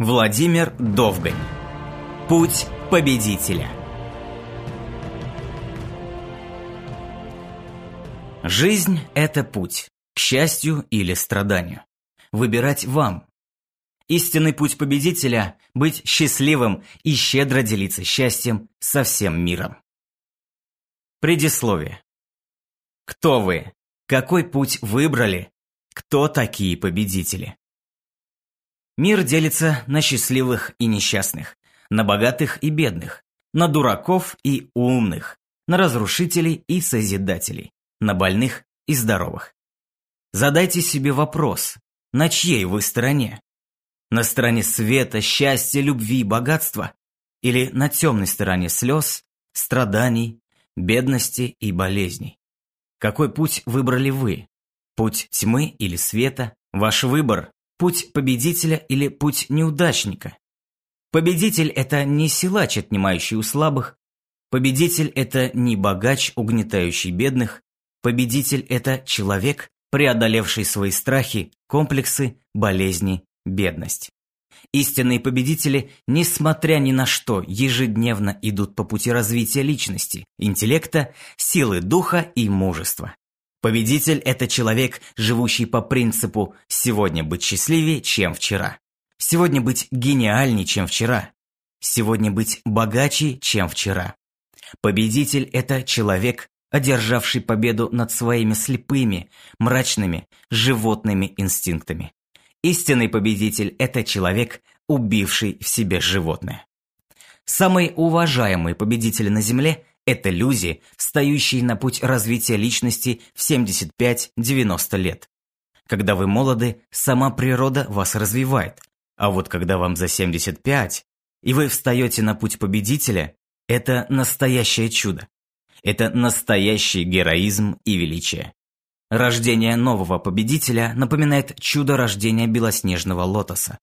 Владимир Довгань. Путь победителя. Жизнь – это путь, к счастью или страданию. Выбирать вам. Истинный путь победителя – быть счастливым и щедро делиться счастьем со всем миром. Предисловие. Кто вы? Какой путь выбрали? Кто такие победители? Мир делится на счастливых и несчастных, на богатых и бедных, на дураков и умных, на разрушителей и созидателей, на больных и здоровых. Задайте себе вопрос, на чьей вы стороне? На стороне света, счастья, любви, богатства? Или на темной стороне слез, страданий, бедности и болезней? Какой путь выбрали вы? Путь тьмы или света? Ваш выбор Путь победителя или путь неудачника? Победитель – это не силач, отнимающий у слабых. Победитель – это не богач, угнетающий бедных. Победитель – это человек, преодолевший свои страхи, комплексы, болезни, бедность. Истинные победители, несмотря ни на что, ежедневно идут по пути развития личности, интеллекта, силы духа и мужества. Победитель – это человек, живущий по принципу «сегодня быть счастливее, чем вчера». Сегодня быть гениальнее, чем вчера. Сегодня быть богаче, чем вчера. Победитель – это человек, одержавший победу над своими слепыми, мрачными, животными инстинктами. Истинный победитель – это человек, убивший в себе животное. Самые уважаемые победители на Земле это люди, встающие на путь развития личности в 75-90 лет. Когда вы молоды, сама природа вас развивает. А вот когда вам за 75, и вы встаете на путь победителя, это настоящее чудо. Это настоящий героизм и величие. Рождение нового победителя напоминает чудо рождения белоснежного лотоса.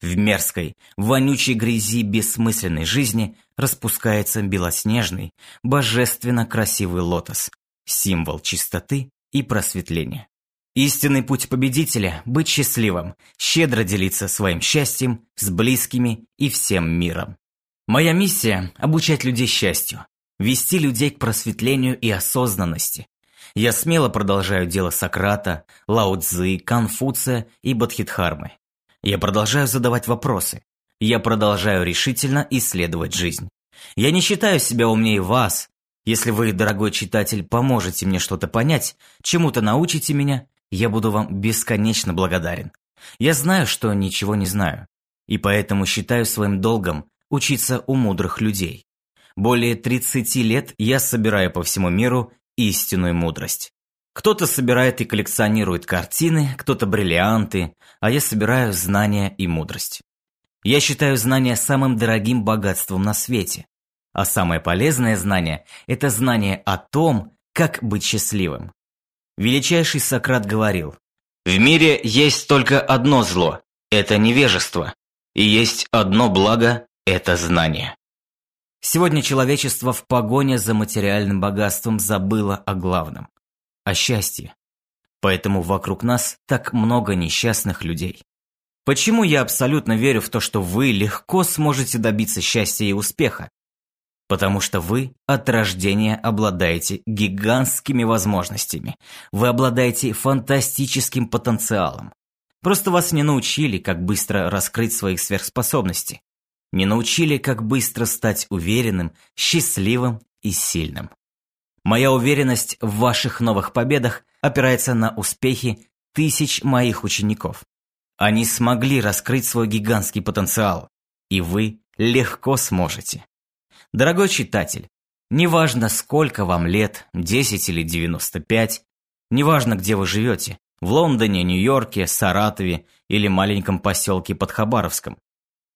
В мерзкой, вонючей грязи бессмысленной жизни распускается белоснежный, божественно красивый лотос, символ чистоты и просветления. Истинный путь победителя – быть счастливым, щедро делиться своим счастьем с близкими и всем миром. Моя миссия – обучать людей счастью, вести людей к просветлению и осознанности. Я смело продолжаю дело Сократа, Лао Цзы, Конфуция и Бодхидхармы. Я продолжаю задавать вопросы. Я продолжаю решительно исследовать жизнь. Я не считаю себя умнее вас. Если вы, дорогой читатель, поможете мне что-то понять, чему-то научите меня, я буду вам бесконечно благодарен. Я знаю, что ничего не знаю. И поэтому считаю своим долгом учиться у мудрых людей. Более 30 лет я собираю по всему миру истинную мудрость. Кто-то собирает и коллекционирует картины, кто-то бриллианты, а я собираю знания и мудрость. Я считаю знания самым дорогим богатством на свете. А самое полезное знание – это знание о том, как быть счастливым. Величайший Сократ говорил, «В мире есть только одно зло – это невежество, и есть одно благо – это знание». Сегодня человечество в погоне за материальным богатством забыло о главном о счастье. Поэтому вокруг нас так много несчастных людей. Почему я абсолютно верю в то, что вы легко сможете добиться счастья и успеха? Потому что вы от рождения обладаете гигантскими возможностями. Вы обладаете фантастическим потенциалом. Просто вас не научили, как быстро раскрыть свои сверхспособности. Не научили, как быстро стать уверенным, счастливым и сильным. Моя уверенность в ваших новых победах опирается на успехи тысяч моих учеников. Они смогли раскрыть свой гигантский потенциал, и вы легко сможете. Дорогой читатель, неважно сколько вам лет, 10 или 95, неважно где вы живете, в Лондоне, Нью-Йорке, Саратове или маленьком поселке под Хабаровском.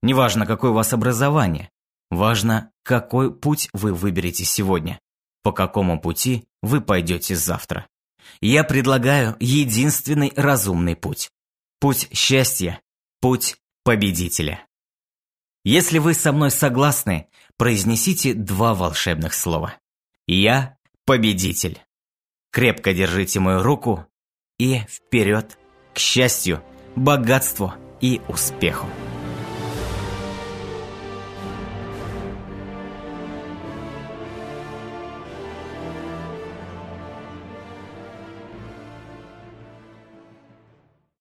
Неважно, какое у вас образование, важно, какой путь вы выберете сегодня по какому пути вы пойдете завтра. Я предлагаю единственный разумный путь. Путь счастья, путь победителя. Если вы со мной согласны, произнесите два волшебных слова. Я победитель. Крепко держите мою руку и вперед к счастью, богатству и успеху.